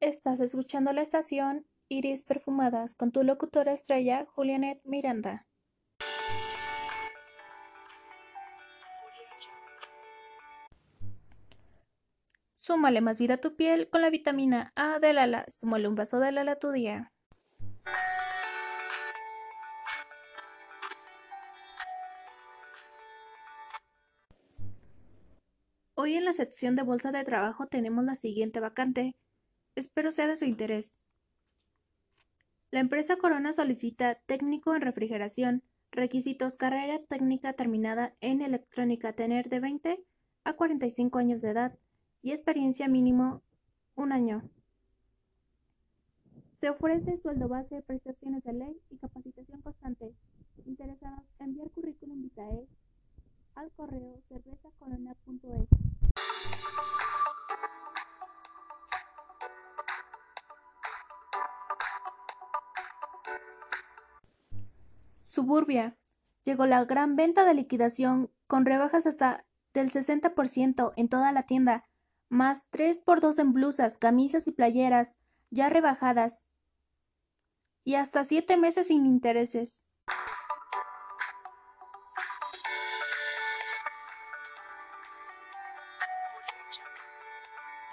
Estás escuchando la estación Iris Perfumadas con tu locutora estrella Julianet Miranda. Súmale más vida a tu piel con la vitamina A de Lala. Súmale un vaso de Lala a tu día. Hoy en la sección de bolsa de trabajo tenemos la siguiente vacante. Espero sea de su interés. La empresa Corona solicita técnico en refrigeración. Requisitos: carrera técnica terminada en electrónica, tener de 20 a 45 años de edad y experiencia mínimo un año. Se ofrece sueldo base, prestaciones de ley y capacitación constante. Interesados, enviar currículum vitae al correo cervezacorona.es. Suburbia. Llegó la gran venta de liquidación con rebajas hasta del 60% en toda la tienda, más 3 por 2 en blusas, camisas y playeras ya rebajadas y hasta 7 meses sin intereses.